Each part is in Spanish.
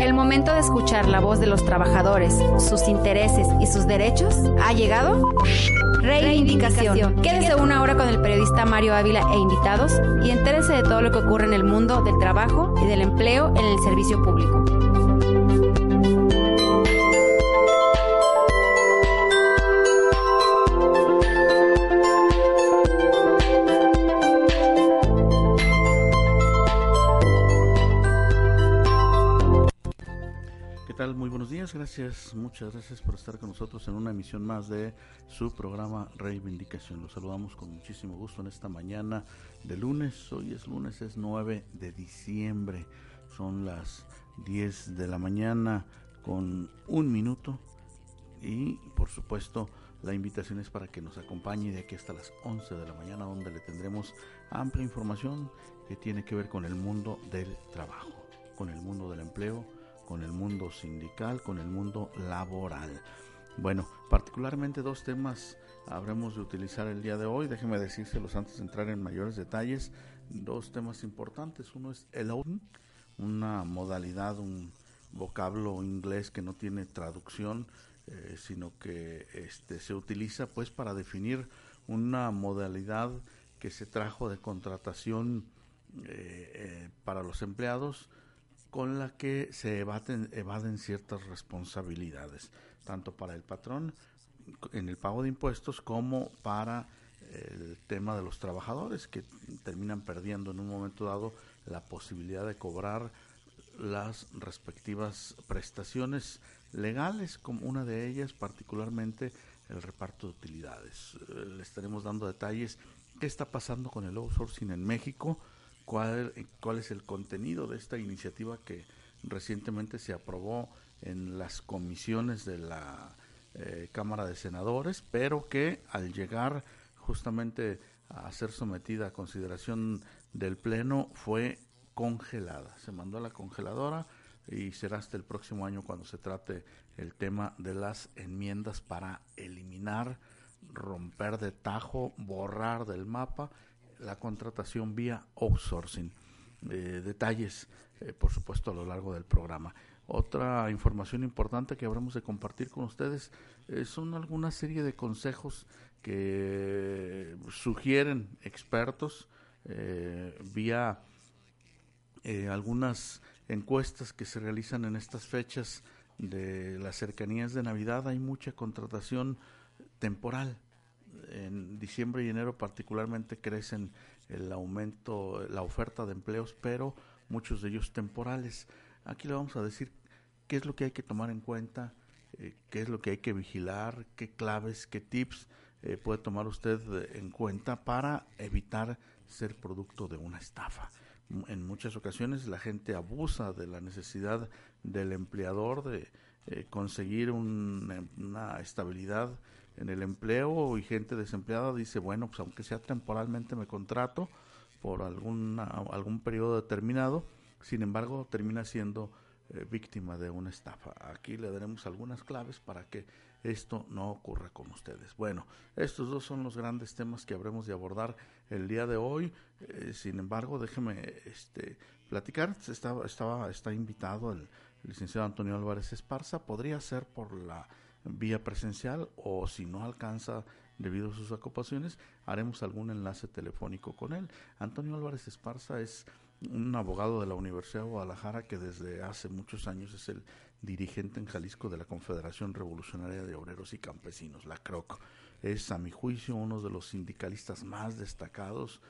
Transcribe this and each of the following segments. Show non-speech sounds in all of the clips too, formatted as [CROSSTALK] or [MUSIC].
el momento de escuchar la voz de los trabajadores, sus intereses y sus derechos ha llegado. Reivindicación. Quédese una hora con el periodista Mario Ávila e invitados y entérese de todo lo que ocurre en el mundo del trabajo y del empleo en el servicio público. Muy buenos días, gracias, muchas gracias por estar con nosotros en una emisión más de su programa Reivindicación. Los saludamos con muchísimo gusto en esta mañana de lunes. Hoy es lunes, es 9 de diciembre, son las 10 de la mañana con un minuto y por supuesto la invitación es para que nos acompañe de aquí hasta las 11 de la mañana donde le tendremos amplia información que tiene que ver con el mundo del trabajo, con el mundo del empleo con el mundo sindical, con el mundo laboral. Bueno, particularmente dos temas habremos de utilizar el día de hoy. Déjenme decírselos antes de entrar en mayores detalles. Dos temas importantes. Uno es el outing, una modalidad, un vocablo inglés que no tiene traducción, eh, sino que este, se utiliza pues para definir una modalidad que se trajo de contratación eh, eh, para los empleados con la que se evaden, ciertas responsabilidades, tanto para el patrón en el pago de impuestos como para el tema de los trabajadores que terminan perdiendo en un momento dado la posibilidad de cobrar las respectivas prestaciones legales, como una de ellas particularmente el reparto de utilidades. Eh, le estaremos dando detalles qué está pasando con el outsourcing en México, cuál, cuál es el contenido de esta iniciativa que recientemente se aprobó en las comisiones de la eh, Cámara de Senadores, pero que al llegar justamente a ser sometida a consideración del Pleno fue congelada. Se mandó a la congeladora y será hasta el próximo año cuando se trate el tema de las enmiendas para eliminar, romper de tajo, borrar del mapa la contratación vía outsourcing. Eh, detalles, eh, por supuesto, a lo largo del programa. Otra información importante que habremos de compartir con ustedes eh, son alguna serie de consejos que sugieren expertos vía algunas encuestas que se realizan en estas fechas de las cercanías de Navidad. Hay mucha contratación temporal en diciembre y enero particularmente crecen el aumento, la oferta de empleos, pero muchos de ellos temporales. Aquí le vamos a decir qué es lo que hay que tomar en cuenta, eh, qué es lo que hay que vigilar, qué claves, qué tips eh, puede tomar usted en cuenta para evitar ser producto de una estafa. En muchas ocasiones la gente abusa de la necesidad del empleador de eh, conseguir una estabilidad en el empleo y gente desempleada dice, bueno, pues aunque sea temporalmente me contrato por alguna, algún periodo determinado, sin embargo termina siendo eh, víctima de una estafa. Aquí le daremos algunas claves para que esto no ocurra con ustedes. Bueno, estos dos son los grandes temas que habremos de abordar el día de hoy. Eh, sin embargo, déjeme este, platicar. Estaba, estaba, está invitado el licenciado Antonio Álvarez Esparza. Podría ser por la vía presencial o si no alcanza debido a sus ocupaciones, haremos algún enlace telefónico con él. Antonio Álvarez Esparza es un abogado de la Universidad de Guadalajara que desde hace muchos años es el dirigente en Jalisco de la Confederación Revolucionaria de Obreros y Campesinos, la CROC. Es, a mi juicio, uno de los sindicalistas más destacados,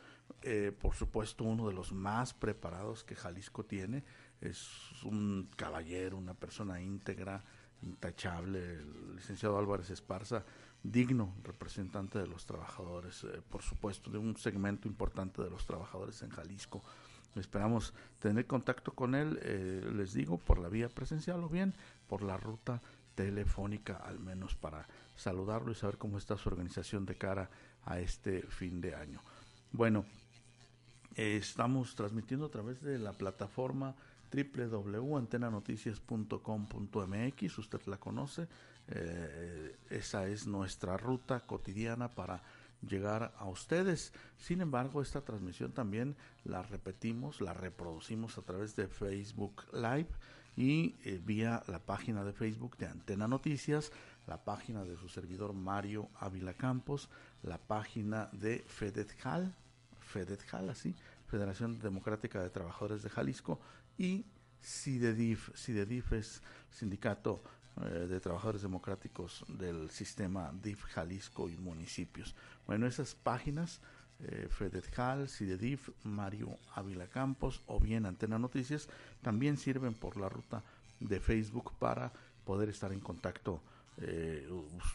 eh, por supuesto, uno de los más preparados que Jalisco tiene. Es un caballero, una persona íntegra, intachable, el licenciado Álvarez Esparza, digno representante de los trabajadores, eh, por supuesto, de un segmento importante de los trabajadores en Jalisco. esperamos tener contacto con él, eh, les digo, por la vía presencial o bien por la ruta telefónica, al menos para saludarlo y saber cómo está su organización de cara a este fin de año. Bueno, estamos transmitiendo a través de la plataforma www.antenanoticias.com.mx, usted la conoce, eh, esa es nuestra ruta cotidiana para llegar a ustedes. Sin embargo, esta transmisión también la repetimos, la reproducimos a través de Facebook Live y eh, vía la página de Facebook de Antena Noticias, la página de su servidor Mario Ávila Campos, la página de FEDETJAL, FEDETJAL así, Federación Democrática de Trabajadores de Jalisco y CIDEDIF, CIDEDIF es Sindicato eh, de Trabajadores Democráticos del Sistema DIF Jalisco y municipios. Bueno, esas páginas, eh, CIDEDIF, Mario Ávila Campos o bien Antena Noticias, también sirven por la ruta de Facebook para poder estar en contacto eh,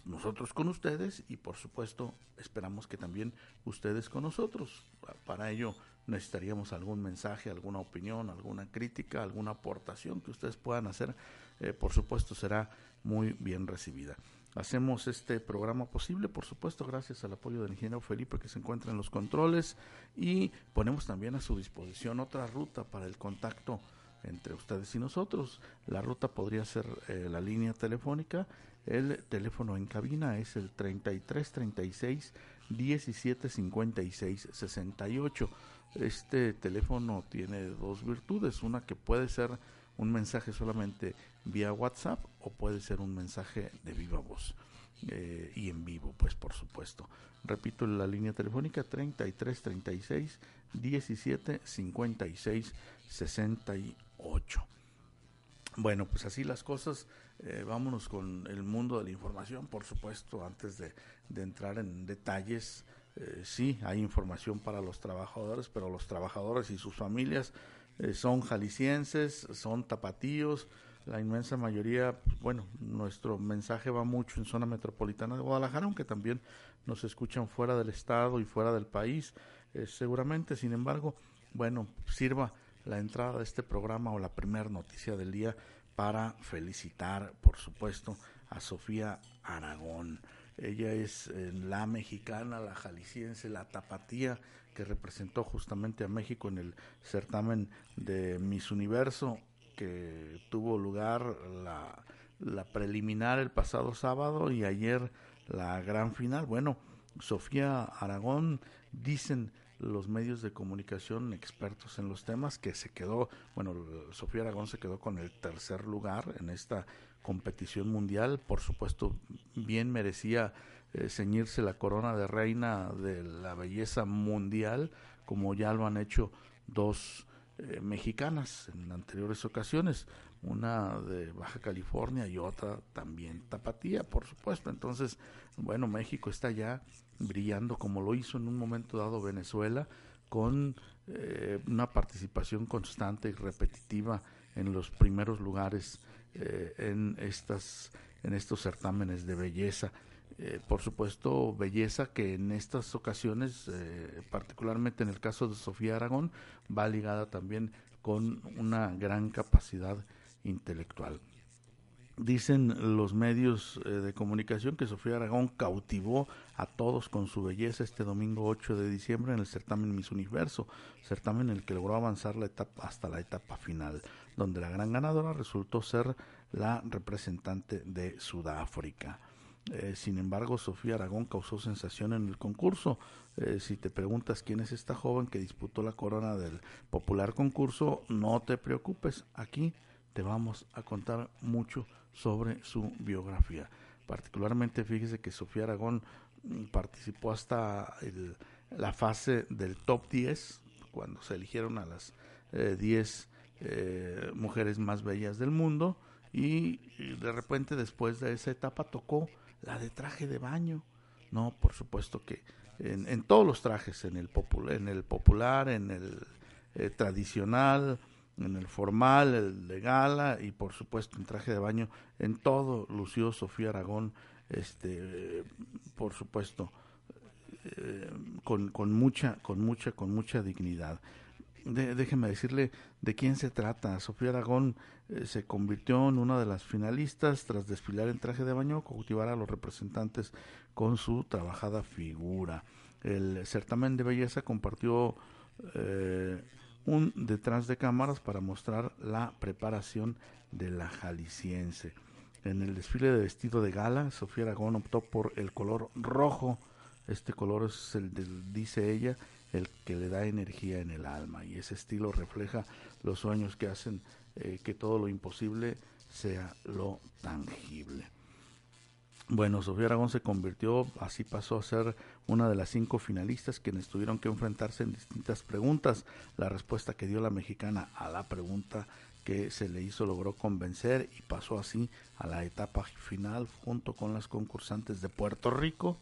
nosotros con ustedes y por supuesto esperamos que también ustedes con nosotros. Para ello necesitaríamos algún mensaje, alguna opinión, alguna crítica, alguna aportación que ustedes puedan hacer. Eh, por supuesto será muy bien recibida. Hacemos este programa posible, por supuesto, gracias al apoyo del ingeniero Felipe que se encuentra en los controles y ponemos también a su disposición otra ruta para el contacto entre ustedes y nosotros. La ruta podría ser eh, la línea telefónica el teléfono en cabina es el 33 36 17 56 68. Este teléfono tiene dos virtudes, una que puede ser un mensaje solamente vía WhatsApp o puede ser un mensaje de viva voz. Eh, y en vivo, pues por supuesto. Repito, la línea telefónica 33 36 17 56 68. Bueno, pues así las cosas. Eh, vámonos con el mundo de la información, por supuesto, antes de, entrar en detalles. Eh, sí, hay información para los trabajadores, pero los trabajadores y sus familias eh, son jaliscienses, son tapatíos. La inmensa mayoría, bueno, nuestro mensaje va mucho en zona metropolitana de Guadalajara, aunque también nos escuchan fuera del estado y fuera del país. seguramente, sin embargo, bueno, sirva la entrada de este programa o la primera noticia del día para felicitar, por supuesto, a Sofía Aragón. Ella es eh, la mexicana, la jalisciense, la tapatía que representó justamente a México en el certamen de Miss Universo que tuvo lugar la, la preliminar el pasado sábado y ayer la gran final. Bueno, Sofía Aragón dicen los medios de comunicación expertos en los temas, que se quedó, bueno, Sofía Aragón se quedó con el tercer lugar en esta competición mundial, por supuesto, bien merecía eh, ceñirse la corona de reina de la belleza mundial, como ya lo han hecho dos eh, mexicanas en anteriores ocasiones, una de Baja California y otra también Tapatía, por supuesto. Entonces, bueno, México está ya brillando como lo hizo en un momento dado Venezuela, con eh, una participación constante y repetitiva en los primeros lugares eh, en estas en estos certámenes de belleza. Eh, por supuesto, belleza que en estas ocasiones, particularmente en el caso de Sofía Aragón, va ligada también con una gran capacidad intelectual. Dicen los medios eh, de comunicación que Sofía Aragón cautivó a todos con su belleza este domingo 8 de diciembre en el certamen Miss Universo, certamen en el que logró avanzar la etapa, hasta la etapa final, donde la gran ganadora resultó ser la representante de Sudáfrica. Eh, sin embargo, Sofía Aragón causó sensación en el concurso. Eh, si te preguntas quién es esta joven que disputó la corona del popular concurso, no te preocupes, aquí te vamos a contar mucho sobre su biografía. Particularmente, fíjese que Sofía Aragón mm, participó hasta la fase del top 10, cuando se eligieron a las 10 eh, mujeres más bellas del mundo, y, de repente después de esa etapa tocó la de traje de baño. No, por supuesto que en, todos los trajes, en el, en el popular, en el eh, tradicional, en el formal, el de gala y por supuesto en traje de baño, en todo lució Sofía Aragón, este, por supuesto, eh, con, con, mucha, con mucha, con mucha dignidad. Déjeme decirle de quién se trata. Sofía Aragón eh, se convirtió en una de las finalistas tras desfilar en traje de baño, cautivar a los representantes con su trabajada figura. El certamen de belleza compartió eh, un detrás de cámaras para mostrar la preparación de la jalisciense. En el desfile de vestido de gala, Sofía Aragón optó por el color rojo. Este color es el del, dice ella, el que le da energía en el alma y ese estilo refleja los sueños que hacen eh, que todo lo imposible sea lo tangible. Bueno, Sofía Aragón se convirtió, así pasó a ser una de las cinco finalistas quienes tuvieron que enfrentarse en distintas preguntas. La respuesta que dio la mexicana a la pregunta que se le hizo logró convencer y pasó así a la etapa final junto con las concursantes de Puerto Rico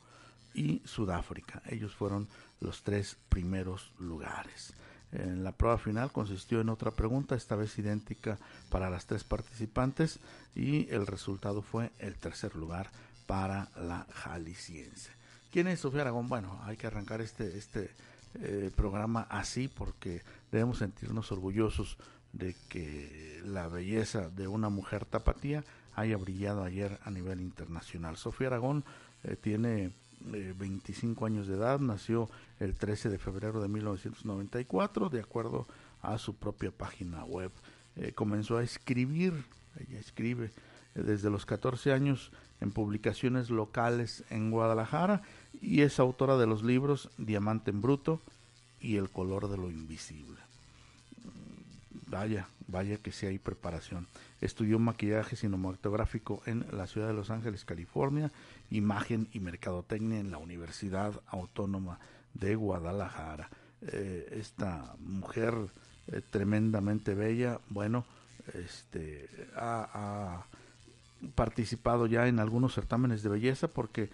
y Sudáfrica. Ellos fueron los tres primeros lugares. En la prueba final consistió en otra pregunta, esta vez idéntica para las tres participantes y el resultado fue el tercer lugar para la jalisciense. ¿Quién es Sofía Aragón? Bueno, hay que arrancar este, este eh, programa así porque debemos sentirnos orgullosos de que la belleza de una mujer tapatía haya brillado ayer a nivel internacional. Sofía Aragón eh, tiene 25 años de edad, nació el 13 de febrero de 1994, de acuerdo a su propia página web. Eh, comenzó a escribir, ella escribe eh, desde los 14 años en publicaciones locales en Guadalajara y es autora de los libros Diamante en Bruto y El color de lo invisible. Vaya, vaya que sí hay preparación. Estudió maquillaje cinematográfico en la ciudad de Los Ángeles, California, imagen y mercadotecnia en la Universidad Autónoma de Guadalajara. Eh, esta mujer eh, tremendamente bella, bueno, este, ha, participado ya en algunos certámenes de belleza porque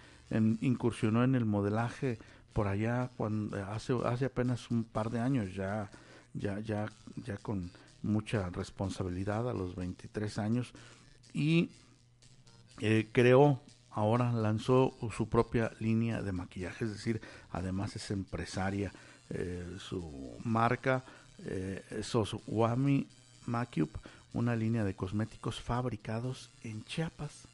incursionó en el modelaje por allá cuando hace hace apenas un par de años ya ya ya ya con mucha responsabilidad a los 23 años y eh, creó, ahora lanzó su propia línea de maquillaje, es decir, además es empresaria. Eh, su marca eh, Soswami Macup, una línea de cosméticos fabricados en Chiapas.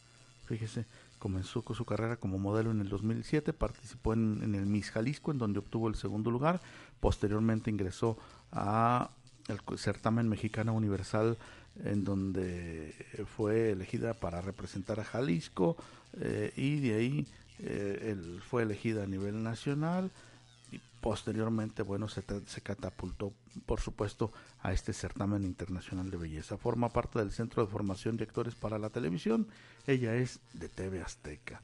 Fíjese, comenzó con su carrera como modelo en el 2007, participó en el Miss Jalisco, en donde obtuvo el segundo lugar. Posteriormente ingresó a el certamen mexicano universal en donde fue elegida para representar a Jalisco eh, y de ahí eh, él fue elegida a nivel nacional y posteriormente bueno se, se, catapultó por supuesto a este certamen internacional de belleza. Forma parte del centro de formación de actores para la televisión. Ella es de TV Azteca.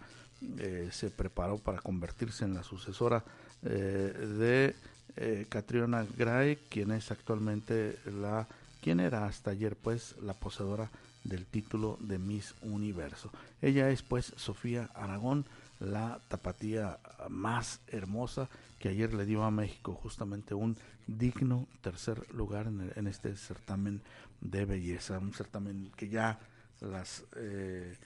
Eh, se preparó para convertirse en la sucesora de eh, Catriona Gray, quien es actualmente la, quien era hasta ayer pues la poseedora del título de Miss Universo. Ella es pues Sofía Aragón, la tapatía más hermosa que ayer le dio a México justamente un digno tercer lugar en, este certamen de belleza, un certamen que ya las eh,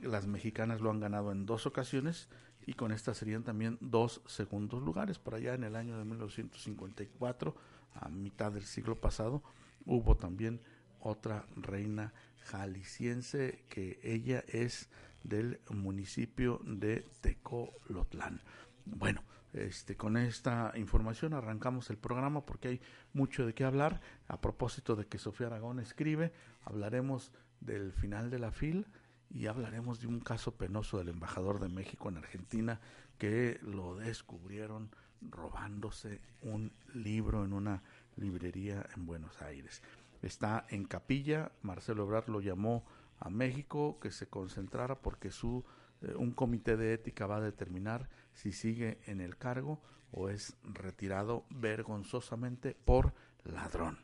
las mexicanas lo han ganado en dos ocasiones y con esta serían también dos segundos lugares. Por allá en el año de 1954, a mitad del siglo pasado, hubo también otra reina jalisciense que ella es del municipio de Tecolotlán. Bueno, este, con esta información arrancamos el programa porque hay mucho de qué hablar. A propósito de que Sofía Aragón escribe, hablaremos del final de la FIL, y hablaremos de un caso penoso del embajador de México en Argentina que lo descubrieron robándose un libro en una librería en Buenos Aires. Está en capilla, Marcelo Ebrard lo llamó a México que se concentrara porque su eh, un comité de ética va a determinar si sigue en el cargo o es retirado vergonzosamente por ladrón.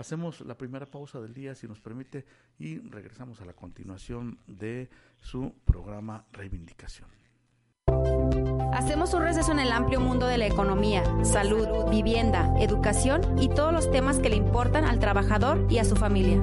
Hacemos la primera pausa del día, si nos permite, y regresamos a la continuación de su programa Reivindicación. Hacemos un receso en el amplio mundo de la economía, salud, vivienda, educación y todos los temas que le importan al trabajador y a su familia.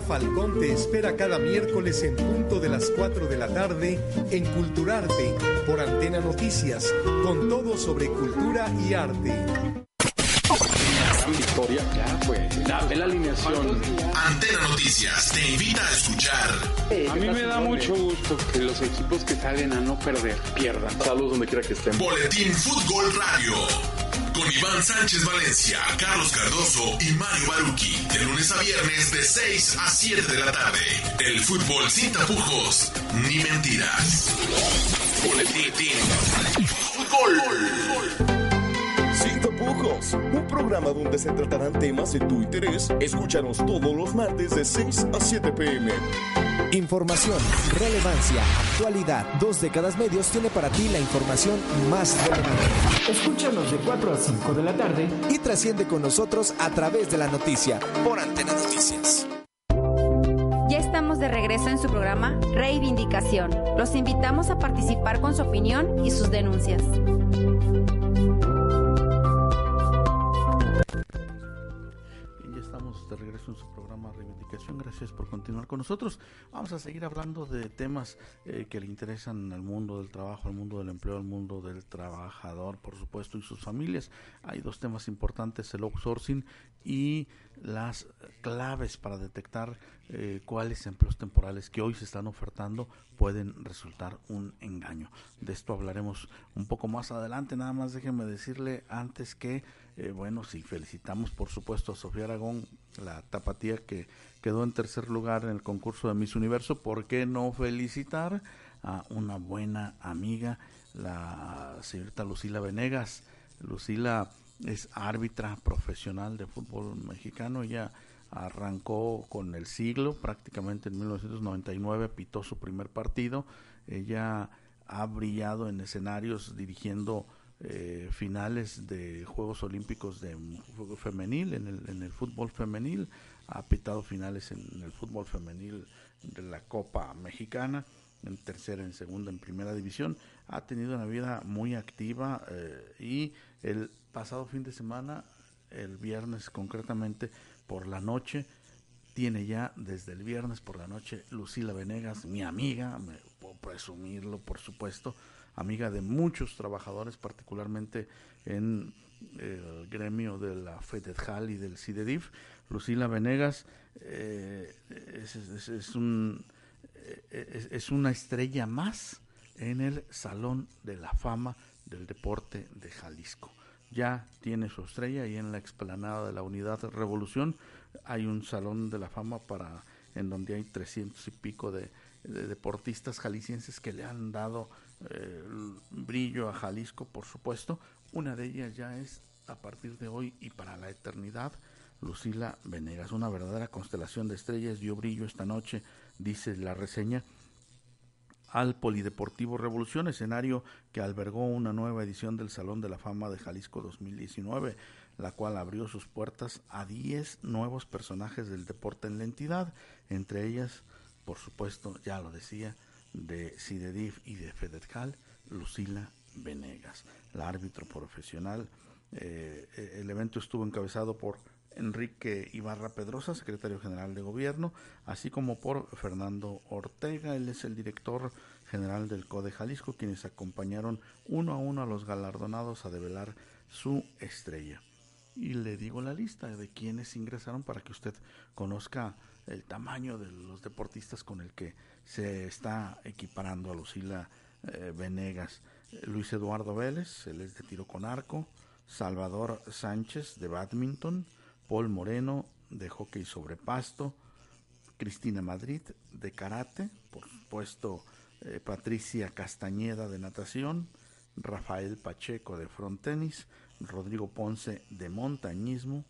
Falcón te espera cada miércoles en punto de las 4 de la tarde en Culturarte por Antena Noticias, con todo sobre cultura y arte. Victoria, ya pues, dame la alineación. Antena Noticias te invita a escuchar. A mí me da mucho gusto que los equipos que salen a no perder pierdan. Saludos donde quiera que estén. Boletín Fútbol Radio. Con Iván Sánchez Valencia, Carlos Cardoso y Mario Baruki. De lunes a viernes de 6 a 7 de la tarde. El fútbol sin tapujos ni mentiras. Fútbol. Un programa donde se tratarán temas de tu interés. Escúchanos todos los martes de 6 a 7 pm. Información, relevancia, actualidad. Dos décadas medios tiene para ti la información más relevante. Escúchanos de 4 a 5 de la tarde y trasciende con nosotros a través de la noticia por Antena Noticias. Ya estamos de regreso en su programa Reivindicación. Los invitamos a participar con su opinión y sus denuncias. Gracias por continuar con nosotros. Vamos a seguir hablando de temas eh, que le interesan al mundo del trabajo, al mundo del empleo, al mundo del trabajador, por supuesto, y sus familias. Hay dos temas importantes, el outsourcing y las claves para detectar eh, cuáles empleos temporales que hoy se están ofertando pueden resultar un engaño. De esto hablaremos un poco más adelante. Nada más déjenme decirle antes que, eh, bueno, sí, felicitamos por supuesto a Sofía Aragón, la tapatía que quedó en tercer lugar en el concurso de Miss Universo. ¿Por qué no felicitar a una buena amiga, la señorita Lucila Venegas? Lucila es árbitra profesional de fútbol mexicano. Ella arrancó con el siglo, prácticamente en 1999 pitó su primer partido. Ella ha brillado en escenarios dirigiendo eh, finales de Juegos Olímpicos de femenil, en el, en el fútbol femenil, ha pitado finales en, el fútbol femenil de la Copa Mexicana, en tercera, en segunda, en primera división. Ha tenido una vida muy activa eh, y el pasado fin de semana, el viernes concretamente por la noche, tiene ya desde el viernes por la noche Lucila Venegas, mi amiga, me puedo presumirlo por supuesto, amiga de muchos trabajadores, particularmente en el gremio de la FEDETJAL y del CIDEDIF. Lucila Venegas eh, es, es, es, un, es, es una estrella más en el Salón de la Fama del Deporte de Jalisco ya tiene su estrella y en la explanada de la Unidad Revolución hay un salón de la fama para en donde hay 300 y pico de, de deportistas jaliscienses que le han dado eh, brillo a Jalisco, por supuesto. Una de ellas ya es a partir de hoy y para la eternidad, Lucila Venegas. Una verdadera constelación de estrellas dio brillo esta noche, dice la reseña al Polideportivo Revolución, escenario que albergó una nueva edición del Salón de la Fama de Jalisco 2019, la cual abrió sus puertas a 10 nuevos personajes del deporte en la entidad, entre ellas, por supuesto, ya lo decía, de CIDEDIF y de FEDETCAL, Lucila Venegas, la árbitro profesional. Eh, el evento estuvo encabezado por Enrique Ibarra Pedrosa, secretario general de gobierno, así como por Fernando Ortega, él es el director general del CODE Jalisco, quienes acompañaron uno a uno a los galardonados a develar su estrella. Y le digo la lista de quienes ingresaron para que usted conozca el tamaño de los deportistas con el que se está equiparando a Lucila eh, Venegas. Luis Eduardo Vélez, él es de tiro con arco, Salvador Sánchez de badminton, Paul Moreno de hockey sobre pasto, Cristina Madrid de karate, por supuesto eh, Patricia Castañeda de natación, Rafael Pacheco de frontenis, Rodrigo Ponce de montañismo,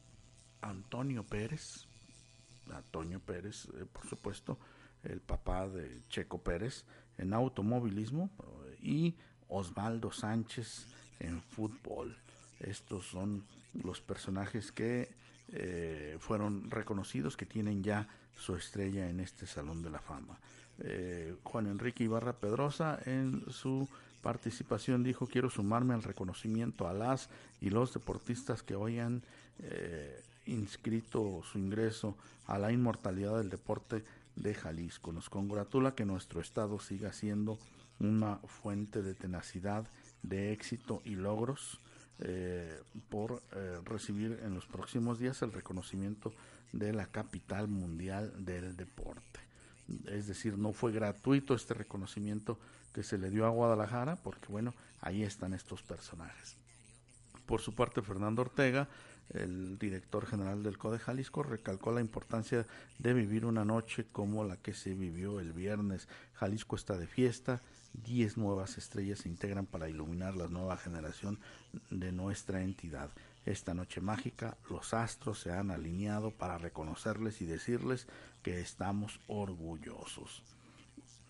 Antonio Pérez, Antonio Pérez, eh, por supuesto, el papá de Checo Pérez, en automovilismo y Osvaldo Sánchez en fútbol. Estos son los personajes que eh, fueron reconocidos, que tienen ya su estrella en este Salón de la Fama. Eh, Juan Enrique Ibarra Pedrosa en su participación dijo quiero sumarme al reconocimiento a las y los deportistas que hoy han eh, inscrito su ingreso a la inmortalidad del deporte de Jalisco. Nos congratula que nuestro estado siga siendo una fuente de tenacidad, de éxito y logros eh, por eh, recibir en los próximos días el reconocimiento de la capital mundial del deporte. Es decir, no fue gratuito este reconocimiento que se le dio a Guadalajara, porque bueno, ahí están estos personajes. Por su parte, Fernando Ortega, el director general del CODE Jalisco, recalcó la importancia de vivir una noche como la que se vivió el viernes. Jalisco está de fiesta, 10 nuevas estrellas se integran para iluminar la nueva generación de nuestra entidad. Esta noche mágica, los astros se han alineado para reconocerles y decirles que estamos orgullosos.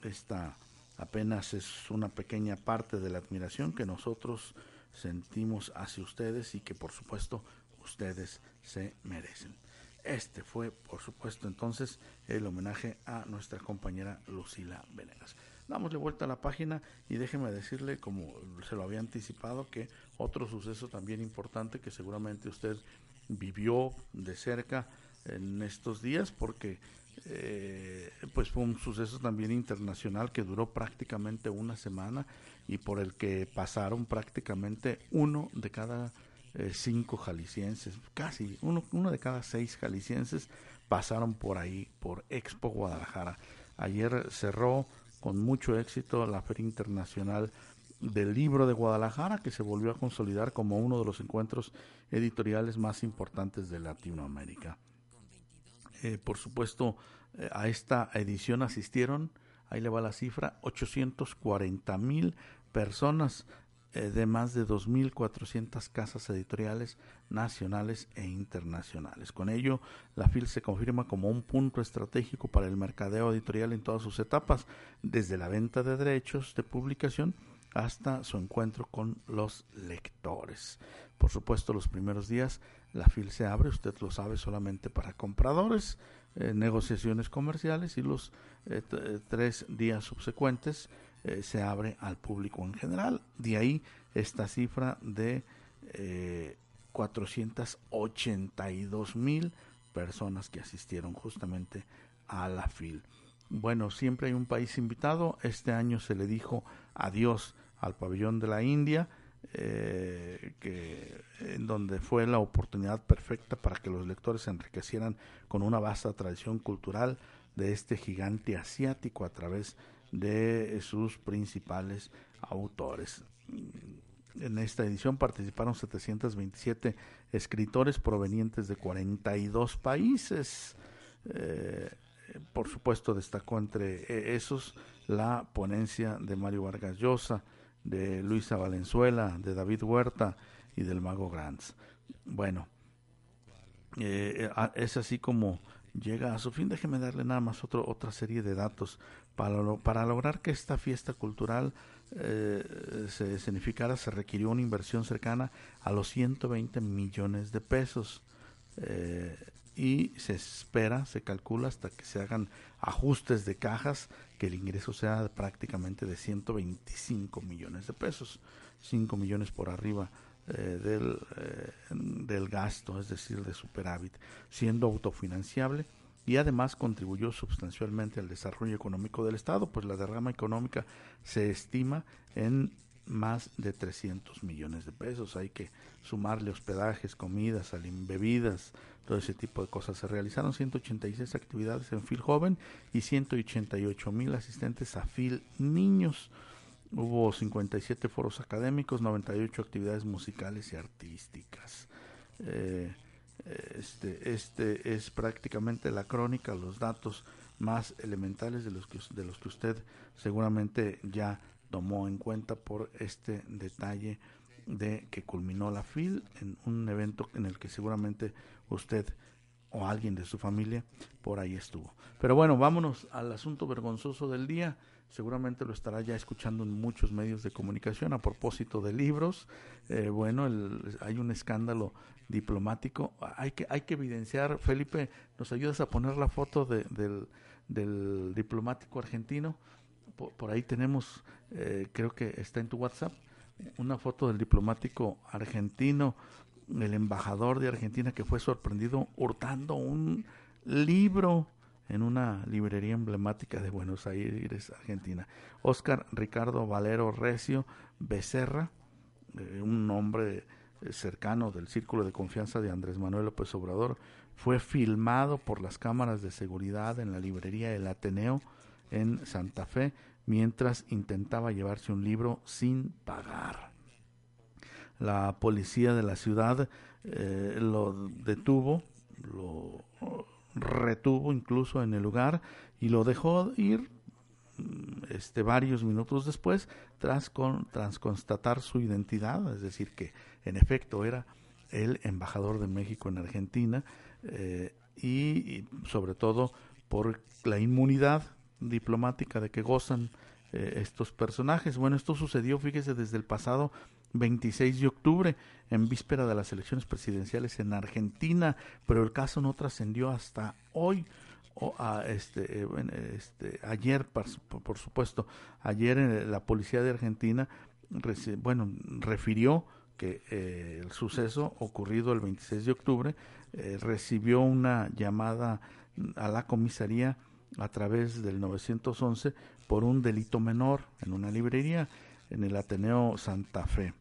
Esta apenas es una pequeña parte de la admiración que nosotros sentimos hacia ustedes y que por supuesto ustedes se merecen. Este fue, por supuesto, entonces el homenaje a nuestra compañera Lucila Venegas. Dámosle vuelta a la página y déjeme decirle, como se lo había anticipado, que otro suceso también importante que seguramente usted vivió de cerca en estos días, porque eh, pues fue un suceso también internacional que duró prácticamente una semana y por el que pasaron prácticamente uno de cada eh, cinco jaliscienses, casi uno, uno de cada seis jaliscienses pasaron por ahí, por Expo Guadalajara. Ayer cerró con mucho éxito la Feria Internacional del Libro de Guadalajara, que se volvió a consolidar como uno de los encuentros editoriales más importantes de Latinoamérica. Eh, por supuesto, eh, a esta edición asistieron, ahí le va la cifra, 840 mil personas eh, de más de 2.400 casas editoriales nacionales e internacionales. Con ello, la FIL se confirma como un punto estratégico para el mercadeo editorial en todas sus etapas, desde la venta de derechos de publicación hasta su encuentro con los lectores. Por supuesto, los primeros días la FIL se abre, usted lo sabe, solamente para compradores, eh, negociaciones comerciales y los eh, tres días subsecuentes se abre al público en general. De ahí esta cifra de 482 mil personas que asistieron justamente a la FIL. Bueno, siempre hay un país invitado. Este año se le dijo adiós al pabellón de la India eh, que en donde fue la oportunidad perfecta para que los lectores se enriquecieran con una vasta tradición cultural de este gigante asiático a través de sus principales autores. En esta edición participaron 727 escritores provenientes de 42 países. Eh, por supuesto, destacó entre esos la ponencia de Mario Vargas Llosa, de Luisa Valenzuela, de David Huerta y del Mago Grants. Bueno, eh, eh, es así como llega a su fin. Déjeme darle nada más otro, otra serie de datos para, para lograr que esta fiesta cultural eh, se significara se requirió una inversión cercana a los 120 millones de pesos y se espera, se calcula hasta que se hagan ajustes de cajas que el ingreso sea prácticamente de 125 millones de pesos, 5 millones por arriba eh, del, eh, del gasto, es decir, de superávit, siendo autofinanciable y además contribuyó sustancialmente al desarrollo económico del Estado, pues la derrama económica se estima en más de 300 millones de pesos. Hay que sumarle hospedajes, comidas, bebidas, todo ese tipo de cosas. Se realizaron 186 actividades en FIL Joven y 188 mil asistentes a FIL Niños. Hubo 57 foros académicos, 98 actividades musicales y artísticas. Eh, este, este es prácticamente la crónica, los datos más elementales de los que, de los que usted seguramente ya tomó en cuenta por este detalle de que culminó la FIL en un evento en el que seguramente usted o alguien de su familia por ahí estuvo. Pero bueno, vámonos al asunto vergonzoso del día. Seguramente lo estará ya escuchando en muchos medios de comunicación a propósito de libros. Eh, bueno, hay un escándalo diplomático. Hay que, hay que evidenciar, Felipe, ¿nos ayudas a poner la foto del, del, diplomático argentino? Por, ahí tenemos, eh, creo que está en tu WhatsApp, una foto del diplomático argentino, el embajador de Argentina que fue sorprendido hurtando un libro en una librería emblemática de Buenos Aires, Argentina. Oscar Ricardo Valero Recio Becerra, eh, un hombre eh, cercano del círculo de confianza de Andrés Manuel López Obrador, fue filmado por las cámaras de seguridad en la librería El Ateneo en Santa Fe mientras intentaba llevarse un libro sin pagar. La policía de la ciudad eh, lo detuvo, lo retuvo incluso en el lugar y lo dejó ir mm, este, varios minutos después tras, con, tras constatar su identidad, es decir, que en efecto era el embajador de México en Argentina eh, y, sobre todo por la inmunidad diplomática de que gozan eh, estos personajes. Bueno, esto sucedió, fíjese, desde el pasado 26 de octubre, en víspera de las elecciones presidenciales en Argentina, pero el caso no trascendió hasta hoy. O a este, eh, este, ayer, por, supuesto, ayer eh, la policía de Argentina, bueno, refirió que el suceso ocurrido el 26 de octubre recibió una llamada a la comisaría a través del 911 por un delito menor en una librería en el Ateneo Santa Fe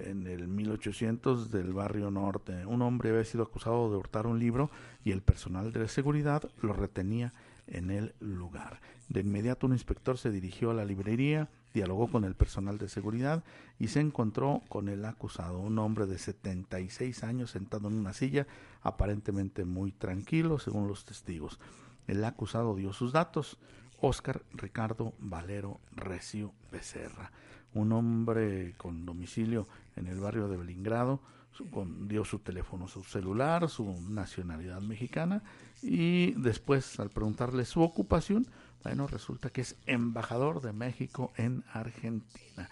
en el 1800 del barrio norte. Un hombre había sido acusado de hurtar un libro y el personal de seguridad lo retenía en el lugar. De inmediato un inspector se dirigió a la librería, dialogó con el personal de seguridad y se encontró con el acusado, un hombre de 76 años sentado en una silla, aparentemente muy tranquilo, según los testigos. El acusado dio sus datos, Oscar Ricardo Valero Recio Becerra un hombre con domicilio en el barrio de Belingrado, dio su teléfono, su celular, su nacionalidad mexicana y después al preguntarle su ocupación, bueno, resulta que es embajador de México en Argentina.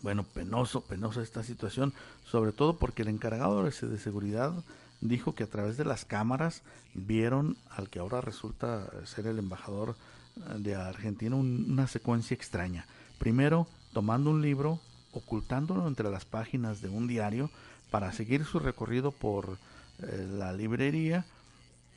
Bueno, penoso, penosa esta situación, sobre todo porque el encargado de seguridad dijo que a través de las cámaras vieron al que ahora resulta ser el embajador de Argentina una secuencia extraña Primero, tomando un libro, ocultándolo entre las páginas de un diario para seguir su recorrido por eh, la librería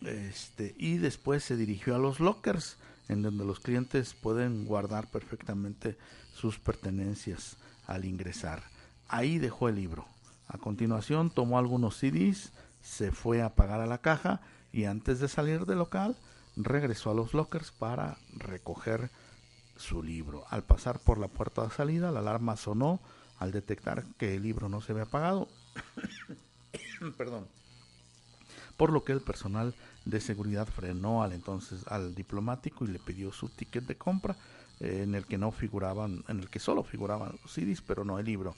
este, y después se dirigió a los lockers en donde los clientes pueden guardar perfectamente sus pertenencias al ingresar. Ahí dejó el libro. A continuación tomó algunos CDs, se fue a pagar a la caja y antes de salir del local regresó a los lockers para recoger su libro. Al pasar por la puerta de salida, la alarma sonó al detectar que el libro no se había pagado. [COUGHS] Perdón. Por lo que el personal de seguridad frenó al entonces al diplomático y le pidió su ticket de compra eh, en el que no figuraban, en el que solo figuraban los CDs, pero no el libro.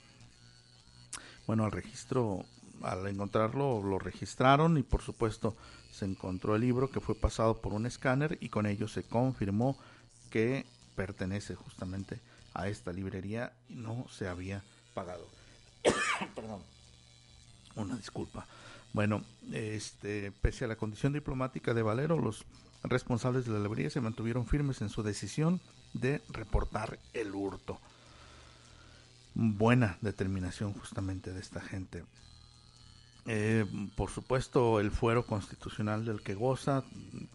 Bueno, al registro, al encontrarlo, lo registraron y por supuesto se encontró el libro que fue pasado por un escáner y con ello se confirmó que pertenece justamente a esta librería y no se había pagado. [COUGHS] Perdón. Una disculpa. Bueno, este, pese a la condición diplomática de Valero, los responsables de la librería se mantuvieron firmes en su decisión de reportar el hurto. Buena determinación justamente de esta gente. Eh, por supuesto, el fuero constitucional del que goza,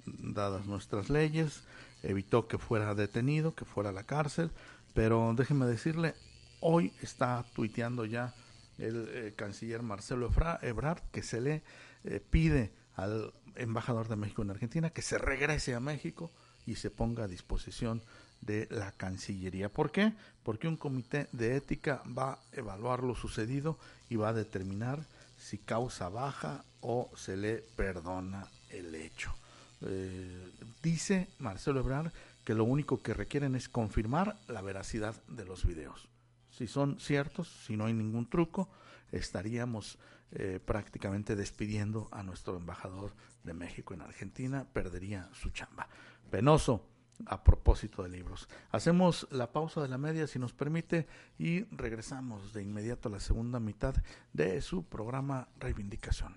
dadas nuestras leyes, evitó que fuera detenido, que fuera a la cárcel, pero déjeme decirle, hoy está tuiteando ya el eh, canciller Marcelo Ebrard que se le eh, pide al embajador de México en Argentina que se regrese a México y se ponga a disposición de la Cancillería. ¿Por qué? Porque un comité de ética va a evaluar lo sucedido y va a determinar si causa baja o se le perdona el hecho. Eh, dice Marcelo Ebrard que lo único que requieren es confirmar la veracidad de los videos. Si son ciertos, si no hay ningún truco, estaríamos eh, prácticamente despidiendo a nuestro embajador de México en Argentina, perdería su chamba. Penoso, a propósito de libros. Hacemos la pausa de la media si nos permite y regresamos de inmediato a la segunda mitad de su programa Reivindicación.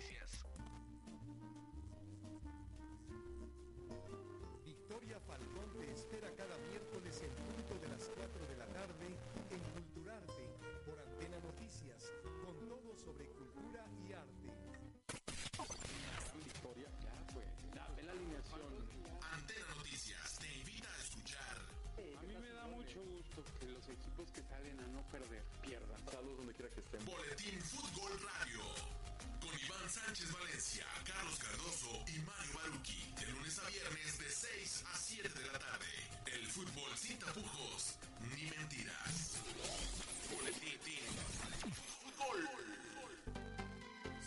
Que salen a no perder pierdan. Saludos donde quiera que estén. Boletín Fútbol Radio. Con Iván Sánchez Valencia, Carlos Cardoso y Mario Baruki. De lunes a viernes de 6 a 7 de la tarde. El fútbol sin tapujos ni mentiras. Boletín Fútbol.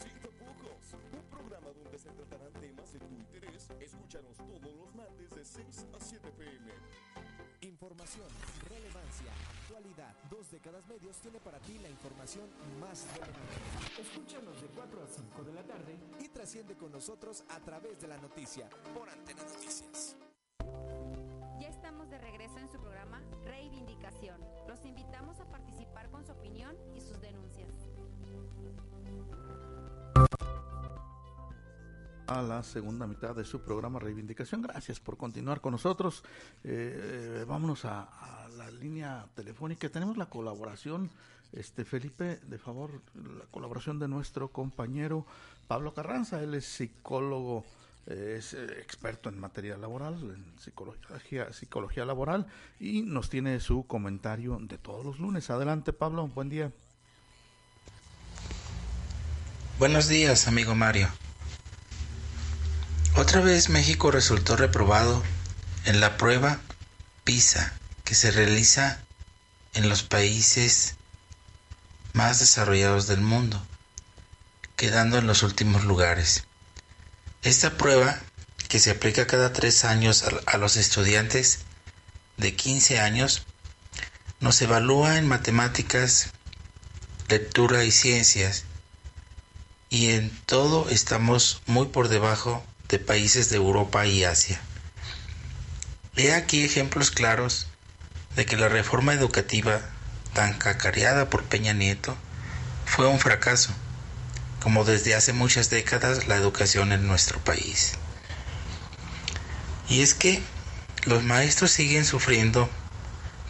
Sin tapujos, un programa donde se tratarán temas de tu interés. Escúchanos todos los martes de 6 a 7 pm. Información, relevancia, actualidad. Dos décadas medios tiene para ti la información más relevante. Escúchanos de 4 a 5 de la tarde y trasciende con nosotros a través de la noticia por Antena Noticias. Ya estamos de regreso en su programa Reivindicación. Los invitamos a participar con su opinión y sus denuncias. A la segunda mitad de su programa Reivindicación. Gracias por continuar con nosotros. Eh, eh, vámonos a, la línea telefónica. Tenemos la colaboración, este Felipe, de favor, la colaboración de nuestro compañero Pablo Carranza. Él es psicólogo, eh, es experto en materia laboral, en psicología, psicología laboral, y nos tiene su comentario de todos los lunes. Adelante, Pablo, buen día. Buenos días, amigo Mario. Otra vez México resultó reprobado en la prueba PISA que se realiza en los países más desarrollados del mundo, quedando en los últimos lugares. Esta prueba, que se aplica cada tres años a, los estudiantes de 15 años, nos evalúa en matemáticas, lectura y ciencias, y en todo estamos muy por debajo de países de Europa y Asia. He aquí ejemplos claros de que la reforma educativa tan cacareada por Peña Nieto fue un fracaso, como desde hace muchas décadas la educación en nuestro país. Y es que los maestros siguen sufriendo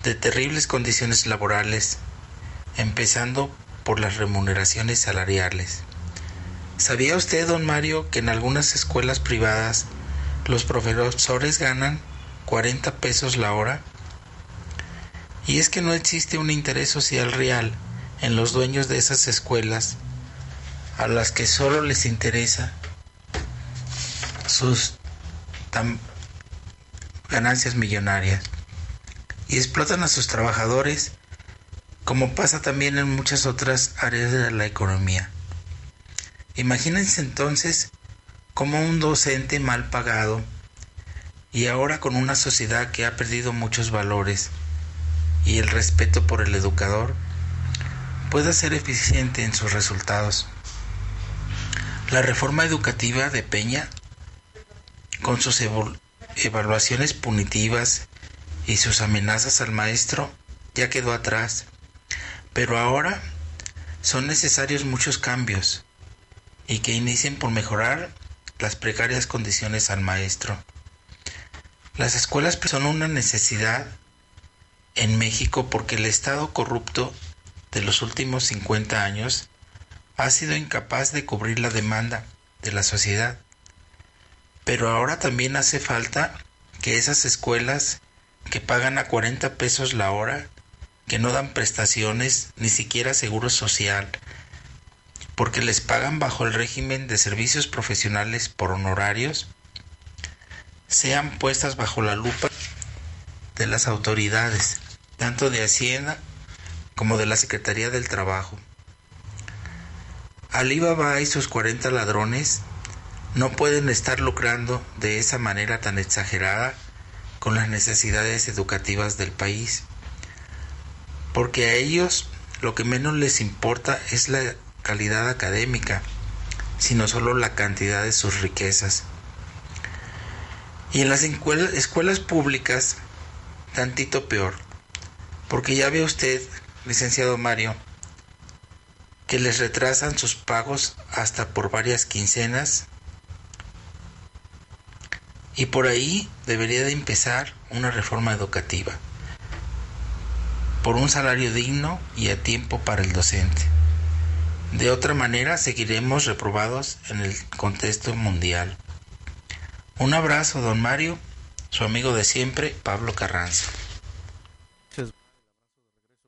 de terribles condiciones laborales, empezando por las remuneraciones salariales. ¿Sabía usted, don Mario, que en algunas escuelas privadas los profesores ganan 40 pesos la hora? Y es que no existe un interés social real en los dueños de esas escuelas a las que solo les interesa sus ganancias millonarias y explotan a sus trabajadores como pasa también en muchas otras áreas de la economía. Imagínense entonces cómo un docente mal pagado y ahora con una sociedad que ha perdido muchos valores y el respeto por el educador pueda ser eficiente en sus resultados. La reforma educativa de Peña, con sus evaluaciones punitivas y sus amenazas al maestro, ya quedó atrás. Pero ahora son necesarios muchos cambios y que inicien por mejorar las precarias condiciones al maestro. Las escuelas son una necesidad en México porque el Estado corrupto de los últimos 50 años ha sido incapaz de cubrir la demanda de la sociedad. Pero ahora también hace falta que esas escuelas que pagan a 40 pesos la hora que no dan prestaciones ni siquiera seguro social, porque les pagan bajo el régimen de servicios profesionales por honorarios, sean puestas bajo la lupa de las autoridades, tanto de Hacienda como de la Secretaría del Trabajo. Alibaba y sus 40 ladrones no pueden estar lucrando de esa manera tan exagerada con las necesidades educativas del país, porque a ellos lo que menos les importa es la calidad académica, sino solo la cantidad de sus riquezas. Y en las escuelas públicas, tantito peor, porque ya ve usted, licenciado Mario, que les retrasan sus pagos hasta por varias quincenas y por ahí debería de empezar una reforma educativa por un salario digno y a tiempo para el docente. De otra manera seguiremos reprobados en el contexto mundial. Un abrazo, don Mario, su amigo de siempre, Pablo Carranza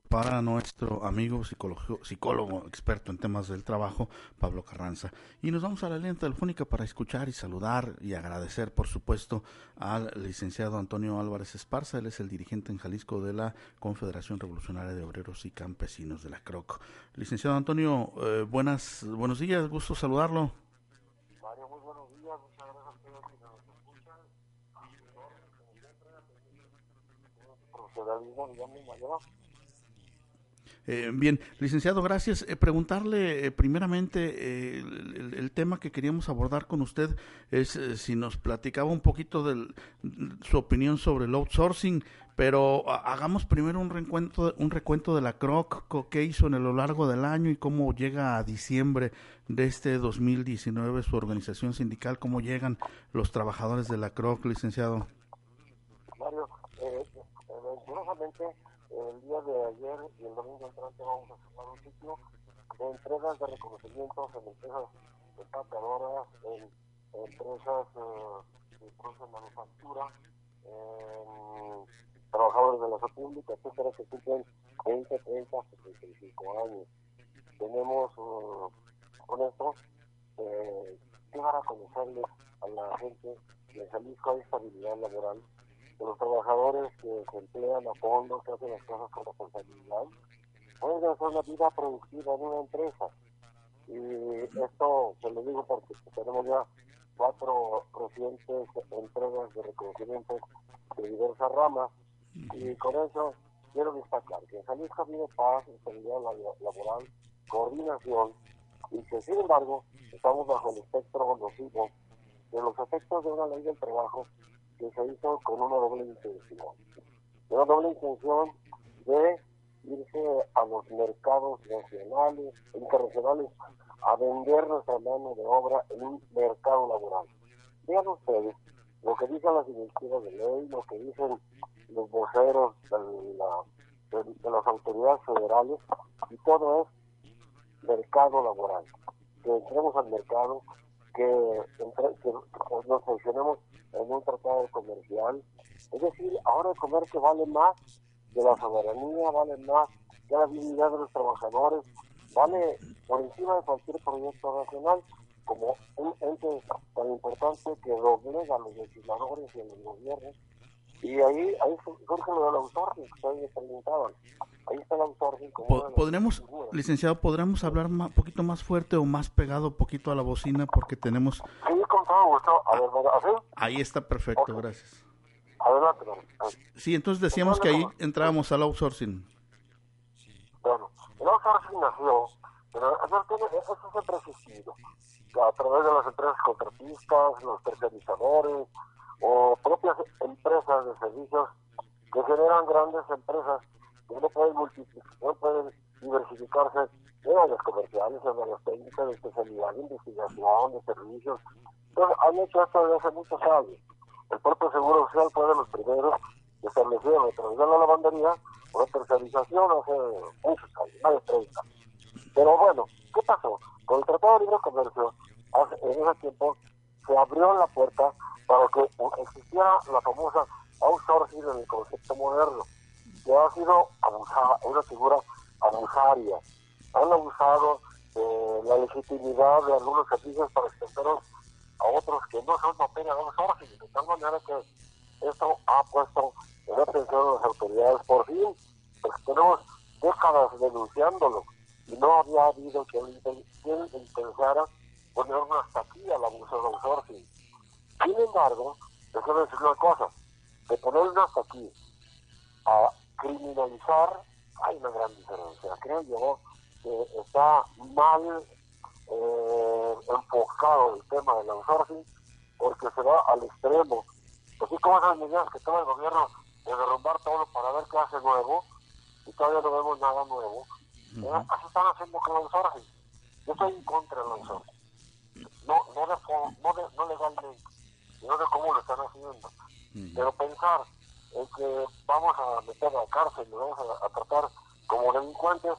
para nuestro amigo psicólogo, psicólogo experto en temas del trabajo, Pablo Carranza. Y nos vamos a la línea telefónica para escuchar y saludar y agradecer, por supuesto, al licenciado Antonio Álvarez Esparza. Él es el dirigente en Jalisco de la Confederación Revolucionaria de Obreros y Campesinos de la CROC. Licenciado Antonio, eh, buenas, buenos días, gusto saludarlo. Mario, muy buenos eh, bien, licenciado, gracias. Eh, preguntarle eh, primeramente el, tema que queríamos abordar con usted es si nos platicaba un poquito de su opinión sobre el outsourcing, pero hagamos primero un recuento, un recuento de la CROC, qué hizo en a lo largo del año y cómo llega a diciembre de este 2019 su organización sindical, cómo llegan los trabajadores de la CROC, licenciado. Mario, eh, el día de ayer y el domingo entrante vamos a cerrar un ciclo de entregas de reconocimientos en empresas empacadoras, en, empresas eh, de manufactura, en trabajadores de la salud pública, etcétera, que cumplen 20, 30, 75 años. Tenemos uh, con esto eh, que dar a conocerles a la gente de Jalisco hay estabilidad laboral los trabajadores que se emplean a fondo, que hacen las cosas con responsabilidad, pueden hacer una vida productiva en una empresa. Y esto se lo digo porque tenemos ya cuatro recientes entregas de reconocimiento de diversas ramas y con eso quiero destacar que en Jalisco vive paz, estabilidad laboral, coordinación y que sin embargo estamos bajo el espectro nocivo de los efectos de una ley del trabajo que se hizo con una doble intención. Una doble intención de irse a los mercados nacionales, internacionales, a vender nuestra mano de obra en un mercado laboral. Vean ustedes lo que dicen las iniciativas de ley, lo que dicen los voceros de, de las autoridades federales, y todo es mercado laboral. Que entremos al mercado, que, que nos funcionemos en un tratado comercial. Es decir, ahora el comercio vale más que la soberanía, vale más que la dignidad de los trabajadores, vale por encima de cualquier proyecto nacional como un ente tan importante que doblega a los legisladores y a los gobiernos. Y ahí, ahí surge lo del outsourcing que ustedes preguntaban. Ahí está el outsourcing. ¿Podremos, licenciado, podremos hablar un poquito más fuerte o más pegado poquito a la bocina porque tenemos... Sí, con todo gusto. A ver, ¿así? Ahí está perfecto, gracias. Adelante. Sí, entonces decíamos que ahí entrábamos al outsourcing. Bueno, el outsourcing nació, pero eso, tiene, eso siempre ha existido. A través de las empresas contratistas, los tercerizadores, o propias empresas de servicios que generan grandes empresas no pueden multiplicar, no pueden diversificarse en áreas comerciales, en áreas técnicas, de especialidad, de investigación, de servicios. Entonces, han hecho esto desde hace muchos años. El propio Seguro Social fue de los primeros que establecieron a través de la lavandería una tercerización hace muchos años, más de 30. Pero bueno, ¿qué pasó? Con el Tratado de Libre Comercio, hace, en ese tiempo, se abrió la puerta para que existiera la famosa outsourcing en el concepto moderno. Que ha sido abusada, una figura abusaria. Han abusado de la legitimidad de algunos servicios para extenderlos a otros que no son de outsourcing, de tal manera que esto ha puesto en atención a las autoridades por fin, porque tenemos décadas denunciándolo y no había habido quien, quien intentara poner hasta aquí al abuso de outsourcing. Sin embargo, déjame decir una cosa, de poner hasta aquí a criminalizar, hay una gran diferencia. Creo yo que está mal eh, enfocado el tema del outsourcing porque se va al extremo. Así como esas medidas que toma el gobierno de derrumbar todo para ver qué hace nuevo, y todavía no vemos nada nuevo, eh, así están haciendo con el outsourcing. Yo estoy en contra del outsourcing. No, no, de, no, de, no legalmente, sino de cómo lo están haciendo. Pero pensar en que vamos a meter a la cárcel, y vamos a, tratar como delincuentes,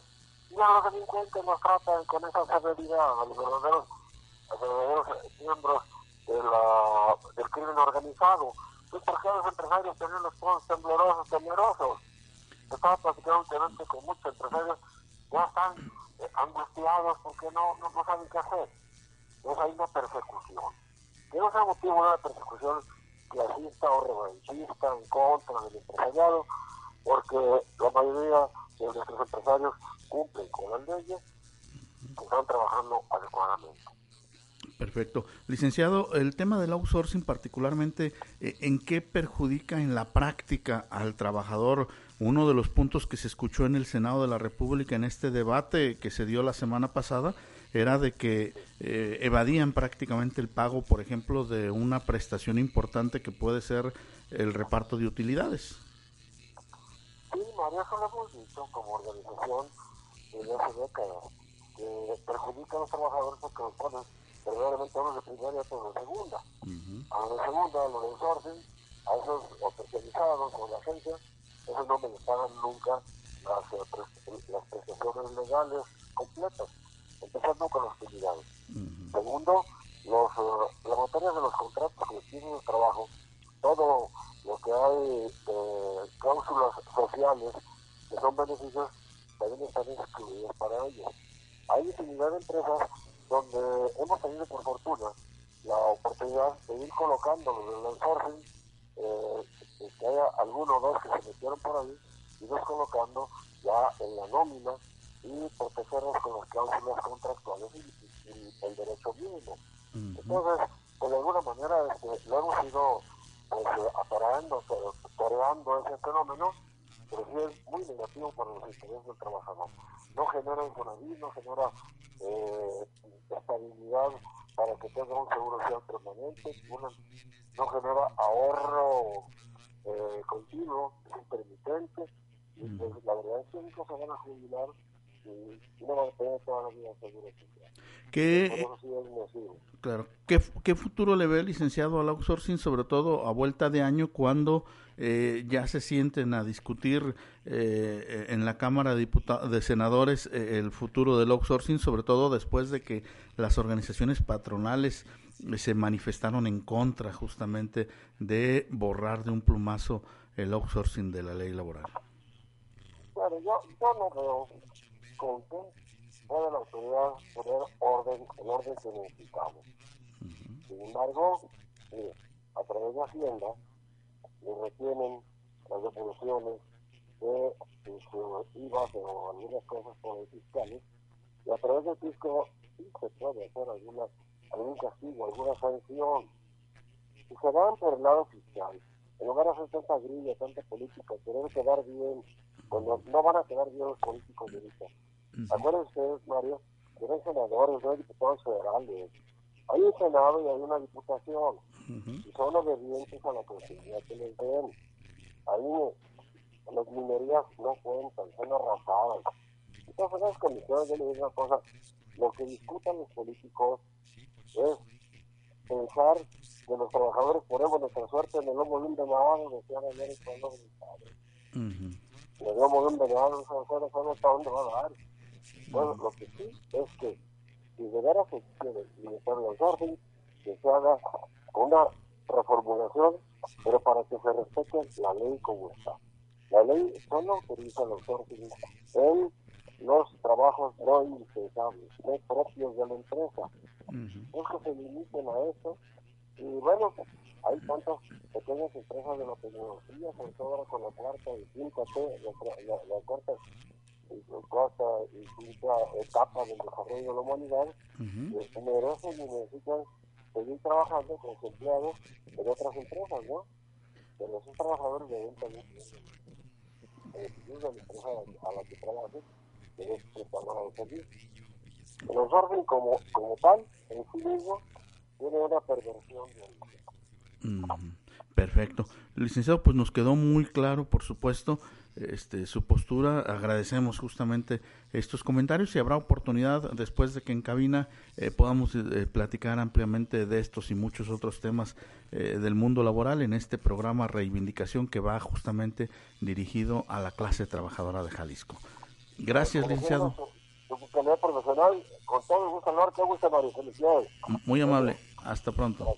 y a los delincuentes nos tratan con esa severidad, a los verdaderos, a los verdaderos miembros de la, del crimen organizado. Pues porque los empresarios tienen los fondos temblorosos, temerosos. Estaba platicando últimamente con muchos empresarios, ya están eh, angustiados porque no, no, no saben qué hacer. Entonces hay una persecución. Que no sea motivo de una persecución clasista o revanchista en contra del empresariado, porque la mayoría de nuestros empresarios cumplen con las leyes y están trabajando adecuadamente. Perfecto. Licenciado, el tema del outsourcing particularmente, eh, ¿en qué perjudica en la práctica al trabajador? Uno de los puntos que se escuchó en el Senado de la República en este debate que se dio la semana pasada era de que eh, evadían prácticamente el pago, por ejemplo, de una prestación importante que puede ser el reparto de utilidades. Sí, María, eso lo hemos como organización desde hace décadas, que perjudica a los trabajadores porque los ponen verdaderamente a unos de primera y a otros de segunda. A los de segunda, a los de sourcing, a esos especializados con la agencia, esos no me les pagan nunca las, eh, las prestaciones legales completas, empezando con las utilidades. Segundo, los, uh, la materia de los contratos colectivos de trabajo, todo lo que hay de cláusulas sociales que son beneficios, también están excluidos para ellos. Hay infinidad de empresas donde hemos tenido por fortuna la oportunidad de ir colocando los del outsourcing, eh, que haya alguno o dos que se metieron por ahí, y dos colocando ya en la nómina y protegernos con las cláusulas contractuales y, y el derecho mínimo. Entonces, pues, de alguna manera este, lo hemos ido pues, atorando, toreando ese fenómeno, pero sí es muy negativo para los intereses del trabajador. No genera economía, no genera eh, estabilidad para que tenga un seguro social permanente, una, no genera ahorro eh, continuo, es intermitente, y pues, la verdad es que nunca se van a jubilar no toda la vida seguro social. ¿Qué. Claro. ¿Qué, ¿Qué futuro le ve, licenciado, al outsourcing, sobre todo a vuelta de año, cuando eh, ya se sienten a discutir eh, en la Cámara de, Diputados, de Senadores eh, el futuro del outsourcing, sobre todo después de que las organizaciones patronales eh, se manifestaron en contra justamente de borrar de un plumazo el outsourcing de la ley laboral? Bueno, yo, yo no veo con qué puede la autoridad poner orden, el orden que necesitamos. Sin embargo, a través de Hacienda le retienen las devoluciones de sus IVA o algunas cosas por el fiscales y a través del fisco sí se puede hacer alguna, algún castigo, alguna sanción. Si se van por el lado fiscal, en lugar de hacer tanta grilla, tanta política, querer quedar bien, cuando no van a quedar bien los políticos de ahorita. Acuérdense ustedes, Mario, eran senadores, hay diputados federales. Hay un senado y hay una diputación. Y son obedientes a la consigna que les den. Ahí las minerías no cuentan, son arrasadas. Entonces, esas comisiones, yo le digo una cosa, lo que discutan los políticos es pensar que los trabajadores ponemos nuestra suerte en el lomo de un venado, decían ayer el pueblo de mi padre. En el lomo de un se acuerda solo hasta dónde va a dar. Bueno, lo que sí es que si de veras se quiere limitar los orden, que se haga una reformulación, pero para que se respete la ley como está. La ley solo autoriza al outsourcing en los trabajos no indispensables, no propios de la empresa. Es que se limiten a eso. Y bueno, hay tantas pequeñas empresas de la tecnología, sobre todo ahora con la cuarta y quinta, T, la, la, la cuarta y cuarta y quinta etapa del desarrollo de la humanidad, que merecen y necesitan seguir trabajando con sus empleados en otras empresas, ¿no? Pero esos trabajadores deben también eh, de la empresa a la que trabajan, deben de servicio. El orden como, como tal, en sí mismo, tiene una perversión de Mm, perfecto. Licenciado, pues nos quedó muy claro, por supuesto, este, su postura. Agradecemos justamente estos comentarios y habrá oportunidad después de que en cabina eh, podamos eh, platicar ampliamente de estos y muchos otros temas eh, del mundo laboral en este programa Reivindicación que va justamente dirigido a la clase trabajadora de Jalisco. Gracias, licenciado. Su, su calidad profesional, con todo el gusto hablar, qué gusto, Mario. Felicidades. Muy amable. Hasta pronto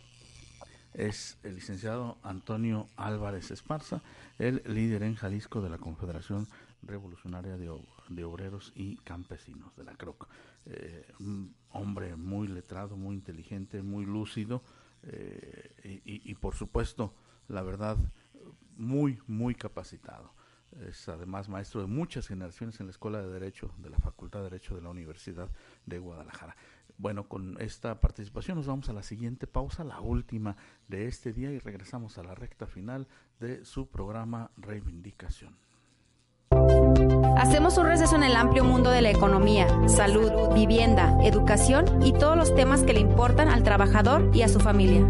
es el licenciado Antonio Álvarez Esparza, el líder en Jalisco de la Confederación Revolucionaria de, Obreros y Campesinos, de la CROC. Eh, un hombre muy letrado, muy inteligente, muy lúcido eh, y, por supuesto, la verdad, muy, muy capacitado. Es además maestro de muchas generaciones en la Escuela de Derecho de la Facultad de Derecho de la Universidad de Guadalajara. Bueno, con esta participación nos vamos a la siguiente pausa, la última de este día, y regresamos a la recta final de su programa Reivindicación. Hacemos un receso en el amplio mundo de la economía, salud, vivienda, educación y todos los temas que le importan al trabajador y a su familia.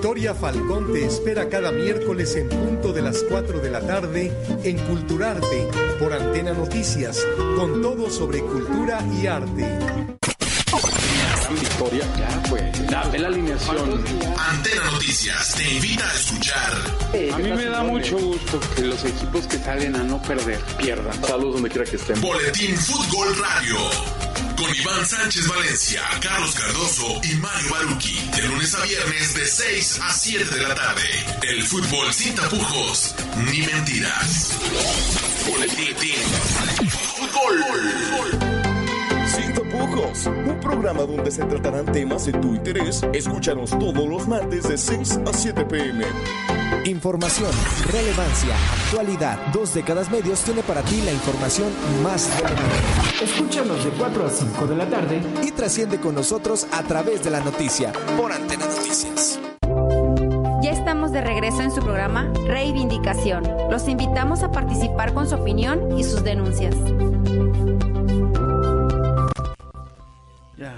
Victoria Falcón te espera cada miércoles en punto de las 4 de la tarde en Culturarte por Antena Noticias, con todo sobre cultura y arte. Victoria, ya pues, dame la alineación. Antena Noticias te invita a escuchar. A mí me da mucho gusto que los equipos que salen a no perder pierdan. Saludos donde quiera que estén. Boletín Fútbol Radio. Con Iván Sánchez Valencia, Carlos Cardoso y Mario Baruki. De lunes a viernes de 6 a 7 de la tarde. El fútbol sin tapujos ni mentiras. Fútbol. Sin tapujos, un programa donde se tratarán temas de tu interés. Escúchanos todos los martes de 6 a 7 pm. Información, relevancia, actualidad. Dos décadas medios tiene para ti la información más relevante. Escúchanos de 4 a 5 de la tarde y trasciende con nosotros a través de la noticia por Antena Noticias. Ya estamos de regreso en su programa Reivindicación. Los invitamos a participar con su opinión y sus denuncias. Ya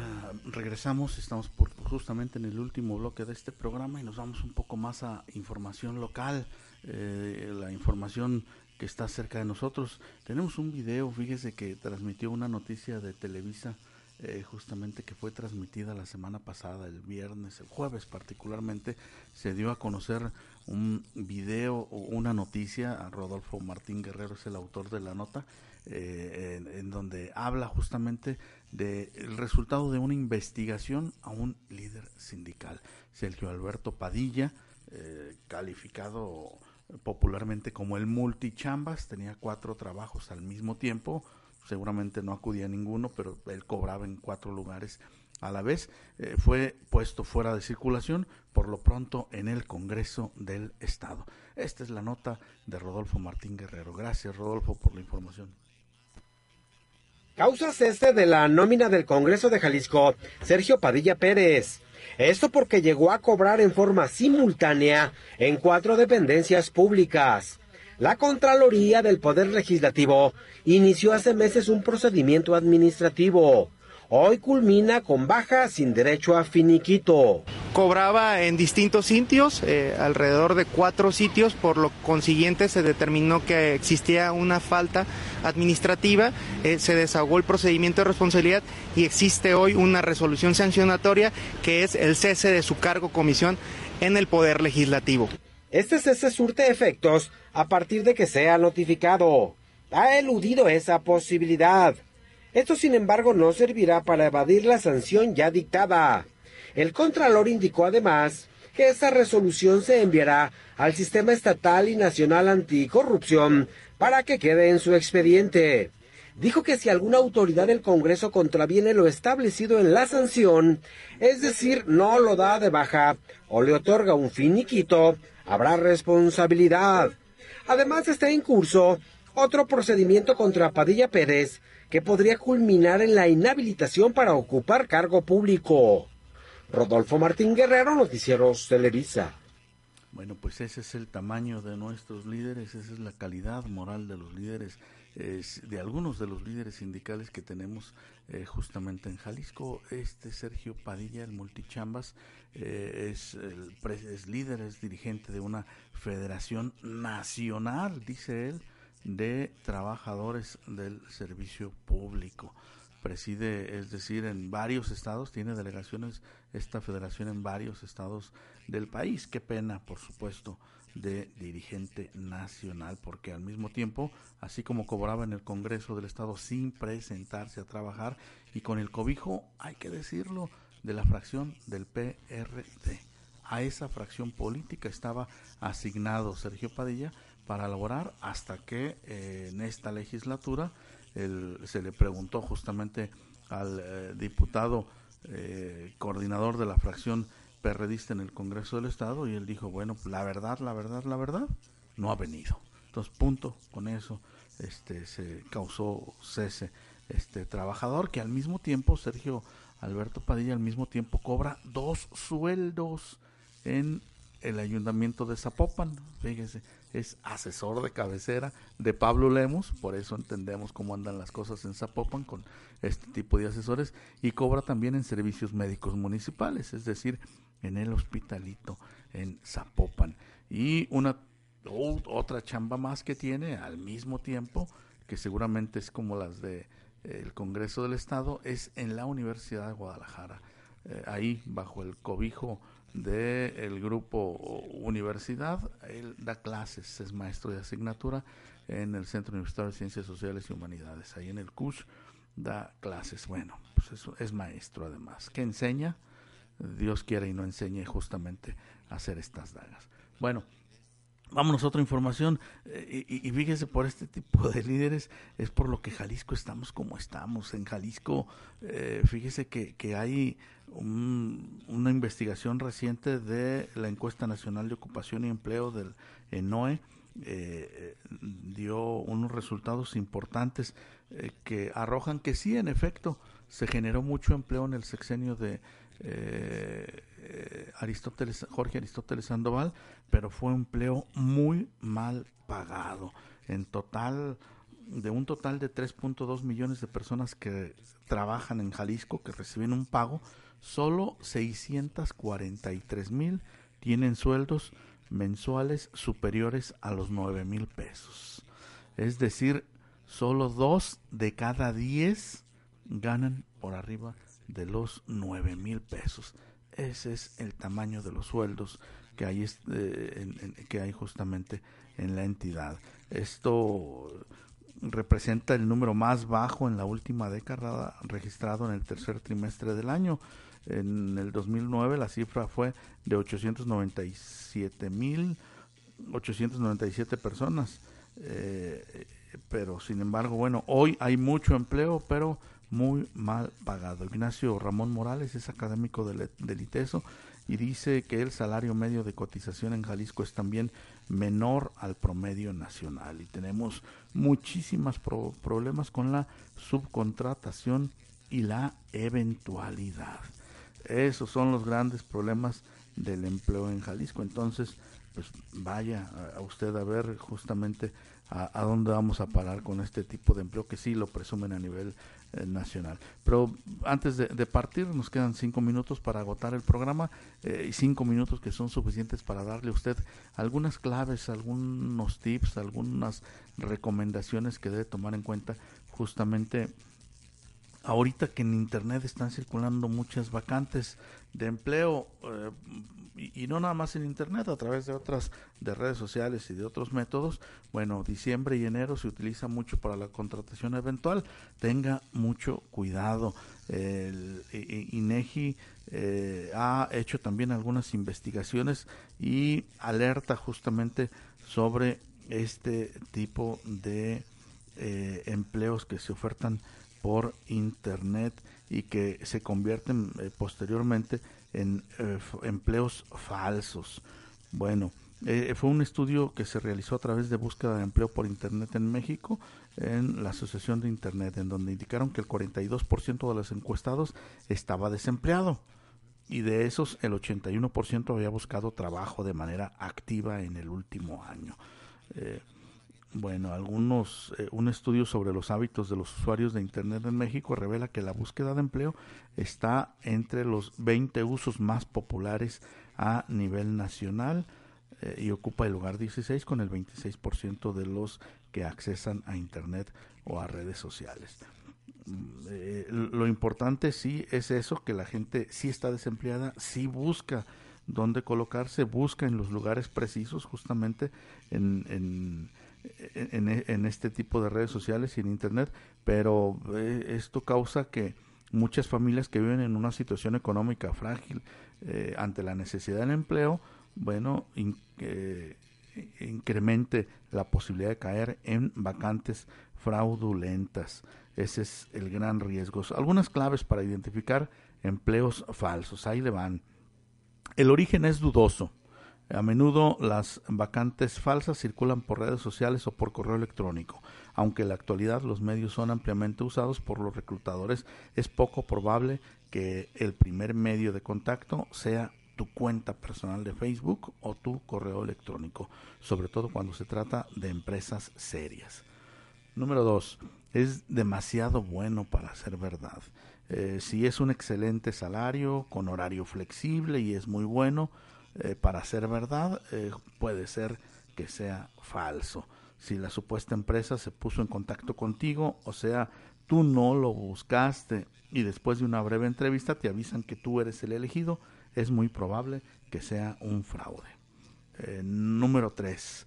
regresamos, estamos por, justamente en el último bloque de este programa y nos vamos un poco más a información local, eh, la información que está cerca de nosotros. Tenemos un video, fíjese que transmitió una noticia de Televisa, eh, justamente que fue transmitida la semana pasada, el viernes, el jueves particularmente, se dio a conocer un video o una noticia, Rodolfo Martín Guerrero es el autor de la nota, eh, en, donde habla justamente del resultado de una investigación a un líder sindical, Sergio Alberto Padilla, eh, calificado popularmente como el multichambas, tenía cuatro trabajos al mismo tiempo, seguramente no acudía a ninguno, pero él cobraba en cuatro lugares a la vez, eh, fue puesto fuera de circulación por lo pronto en el Congreso del Estado. Esta es la nota de Rodolfo Martín Guerrero. Gracias Rodolfo por la información. Causas este de la nómina del Congreso de Jalisco, Sergio Padilla Pérez. Esto porque llegó a cobrar en forma simultánea en cuatro dependencias públicas. La Contraloría del Poder Legislativo inició hace meses un procedimiento administrativo, hoy culmina con baja sin derecho a finiquito. Cobraba en distintos sitios, eh, alrededor de cuatro sitios, por lo consiguiente se determinó que existía una falta administrativa, eh, se desahogó el procedimiento de responsabilidad y existe hoy una resolución sancionatoria que es el cese de su cargo comisión en el Poder Legislativo. Este cese surte efectos a partir de que sea notificado. Ha eludido esa posibilidad. Esto, sin embargo, no servirá para evadir la sanción ya dictada. El Contralor indicó además que esa resolución se enviará al Sistema Estatal y Nacional Anticorrupción para que quede en su expediente. Dijo que si alguna autoridad del Congreso contraviene lo establecido en la sanción, es decir, no lo da de baja o le otorga un finiquito, habrá responsabilidad. Además está en curso otro procedimiento contra Padilla Pérez que podría culminar en la inhabilitación para ocupar cargo público. Rodolfo Martín Guerrero, Noticieros Televisa. Bueno, pues ese es el tamaño de nuestros líderes, esa es la calidad moral de los líderes, de algunos de los líderes sindicales que tenemos eh, justamente en Jalisco. Este Sergio Padilla, el multichambas, eh, es, el, es líder, es dirigente de una federación nacional, dice él, de trabajadores del servicio público. Preside, es decir, en varios estados, tiene delegaciones esta federación en varios estados del país. Qué pena, por supuesto, de dirigente nacional, porque al mismo tiempo, así como cobraba en el Congreso del Estado sin presentarse a trabajar y con el cobijo, hay que decirlo, de la fracción del PRD. A esa fracción política estaba asignado Sergio Padilla para elaborar hasta que eh, en esta legislatura se le preguntó justamente al eh, diputado eh, coordinador de la fracción perredista en el Congreso del Estado y él dijo, bueno, la verdad, la verdad, la verdad, no ha venido. Entonces, punto, con eso este se causó cese este trabajador que al mismo tiempo Sergio Alberto Padilla al mismo tiempo cobra dos sueldos en el ayuntamiento de Zapopan, fíjese, es asesor de cabecera de Pablo Lemos, por eso entendemos cómo andan las cosas en Zapopan con este tipo de asesores, y cobra también en servicios médicos municipales, es decir, en el hospitalito en Zapopan. Y una otra chamba más que tiene al mismo tiempo, que seguramente es como las de el Congreso del Estado, es en la Universidad de Guadalajara. Eh, ahí, bajo el cobijo del el grupo Universidad. Él da clases, es maestro de asignatura en el Centro Universitario de Ciencias Sociales y Humanidades. Ahí en el CUSH da clases. Bueno, pues eso es maestro además. ¿Qué enseña? Dios quiera y no enseñe justamente hacer estas dagas. Bueno, Vámonos a otra información. Eh, y, fíjese, por este tipo de líderes es por lo que Jalisco estamos como estamos. En Jalisco, eh, fíjese que, que hay una investigación reciente de la encuesta nacional de ocupación y empleo del ENOE. Eh, dio unos resultados importantes que arrojan que sí, en efecto, se generó mucho empleo en el sexenio de Aristóteles, Jorge Aristóteles Sandoval, pero fue un empleo muy mal pagado. En total, de un total de 3.2 millones de personas que trabajan en Jalisco, que reciben un pago, solo 643 mil tienen sueldos mensuales superiores a los 9 mil pesos. Es decir, solo dos de cada 10 ganan por arriba de los 9 mil pesos. Ese es el tamaño de los sueldos que hay, eh, que hay justamente en la entidad. Esto representa el número más bajo en la última década registrado en el tercer trimestre del año. En el 2009 la cifra fue de 897 mil 897 personas. Eh, pero sin embargo, bueno, hoy hay mucho empleo, pero muy mal pagado. Ignacio Ramón Morales es académico del, del ITESO y dice que el salario medio de cotización en Jalisco es también menor al promedio nacional y tenemos muchísimos problemas con la subcontratación y la eventualidad. Esos son los grandes problemas del empleo en Jalisco. Entonces, pues vaya a usted a ver justamente a, a, dónde vamos a parar con este tipo de empleo que sí lo presumen a nivel eh, nacional. Pero antes de, partir, nos quedan cinco minutos para agotar el programa eh, y cinco minutos que son suficientes para darle a usted algunas claves, algunos tips, algunas recomendaciones que debe tomar en cuenta justamente ahorita que en internet están circulando muchas vacantes de empleo eh, y, y, no nada más en internet a través de otras de redes sociales y de otros métodos. Bueno diciembre y enero se utiliza mucho para la contratación eventual. Tenga mucho cuidado. El INEGI eh, ha hecho también algunas investigaciones y alerta justamente sobre este tipo de eh, empleos que se ofertan por internet y que se convierten eh, posteriormente en eh, empleos falsos. Bueno, eh, fue un estudio que se realizó a través de búsqueda de empleo por internet en México en la Asociación de Internet, en donde indicaron que el 42% de los encuestados estaba desempleado y de esos el 81% había buscado trabajo de manera activa en el último año. Eh, bueno, algunos, eh, un estudio sobre los hábitos de los usuarios de Internet en México revela que la búsqueda de empleo está entre los 20 usos más populares a nivel nacional eh, y ocupa el lugar 16 con el 26% de los que accesan a Internet o a redes sociales. Eh, lo importante sí es eso, que la gente sí está desempleada, sí busca dónde colocarse, busca en los lugares precisos justamente en, en en, este tipo de redes sociales y en internet, pero eh, esto causa que muchas familias que viven en una situación económica frágil eh, ante la necesidad del empleo, bueno, eh, incremente la posibilidad de caer en vacantes fraudulentas. Ese es el gran riesgo. Algunas claves para identificar empleos falsos. Ahí le van. El origen es dudoso a menudo las vacantes falsas circulan por redes sociales o por correo electrónico. Aunque en la actualidad los medios son ampliamente usados por los reclutadores, es poco probable que el primer medio de contacto sea tu cuenta personal de Facebook o tu correo electrónico, sobre todo cuando se trata de empresas serias. Número dos, es demasiado bueno para ser verdad. Eh, si es un excelente salario, con horario flexible y es muy bueno, eh, para ser verdad, eh, puede ser que sea falso. Si la supuesta empresa se puso en contacto contigo, o sea, tú no lo buscaste y después de una breve entrevista te avisan que tú eres el elegido, es muy probable que sea un fraude. Eh, número 3.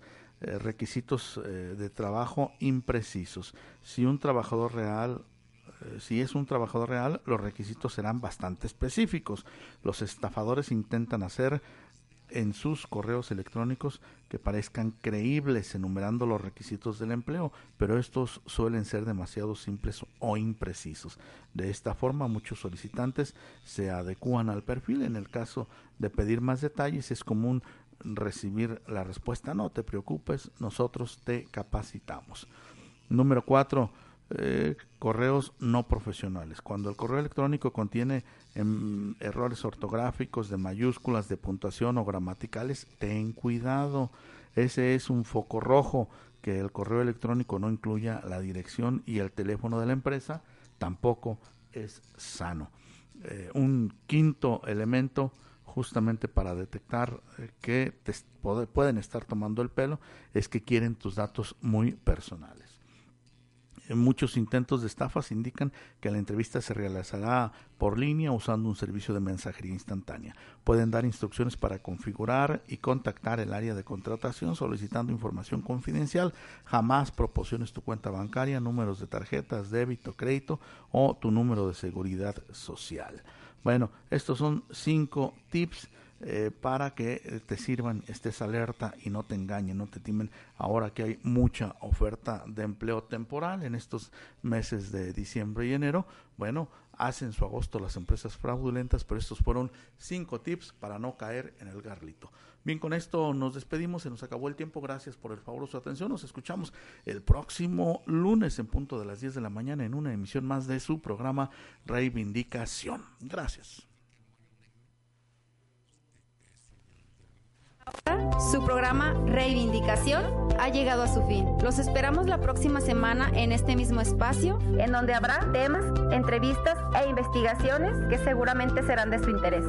requisitos de trabajo imprecisos. Si un trabajador real si es un trabajador real, los requisitos serán bastante específicos. Los estafadores intentan hacer en sus correos electrónicos que parezcan creíbles enumerando los requisitos del empleo, pero estos suelen ser demasiado simples o imprecisos. De esta forma, muchos solicitantes se adecúan al perfil. En el caso de pedir más detalles, es común recibir la respuesta no te preocupes, nosotros te capacitamos. Número cuatro, eh, correos no profesionales. Cuando el correo electrónico contiene em, errores ortográficos de mayúsculas, de puntuación o gramaticales, ten cuidado. Ese es un foco rojo, que el correo electrónico no incluya la dirección y el teléfono de la empresa, tampoco es sano. Eh, un quinto elemento justamente para detectar eh, que te pueden estar tomando el pelo es que quieren tus datos muy personales muchos intentos de estafas indican que la entrevista se realizará por línea usando un servicio de mensajería instantánea. Pueden dar instrucciones para configurar y contactar el área de contratación solicitando información confidencial. Jamás proporciones tu cuenta bancaria, números de tarjetas, débito, crédito o tu número de seguridad social. Bueno, estos son cinco tips eh, para que eh, te sirvan, estés alerta y no te engañen, no te timen. Ahora que hay mucha oferta de empleo temporal en estos meses de diciembre y enero, bueno, hacen su agosto las empresas fraudulentas, pero estos fueron cinco tips para no caer en el garlito. Bien, con esto nos despedimos, se nos acabó el tiempo, gracias por el favor su atención, nos escuchamos el próximo lunes en punto de las 10 de la mañana en una emisión más de su programa Reivindicación. Gracias. Su programa Reivindicación ha llegado a su fin. Los esperamos la próxima semana en este mismo espacio, en donde habrá temas, entrevistas e investigaciones que seguramente serán de su interés.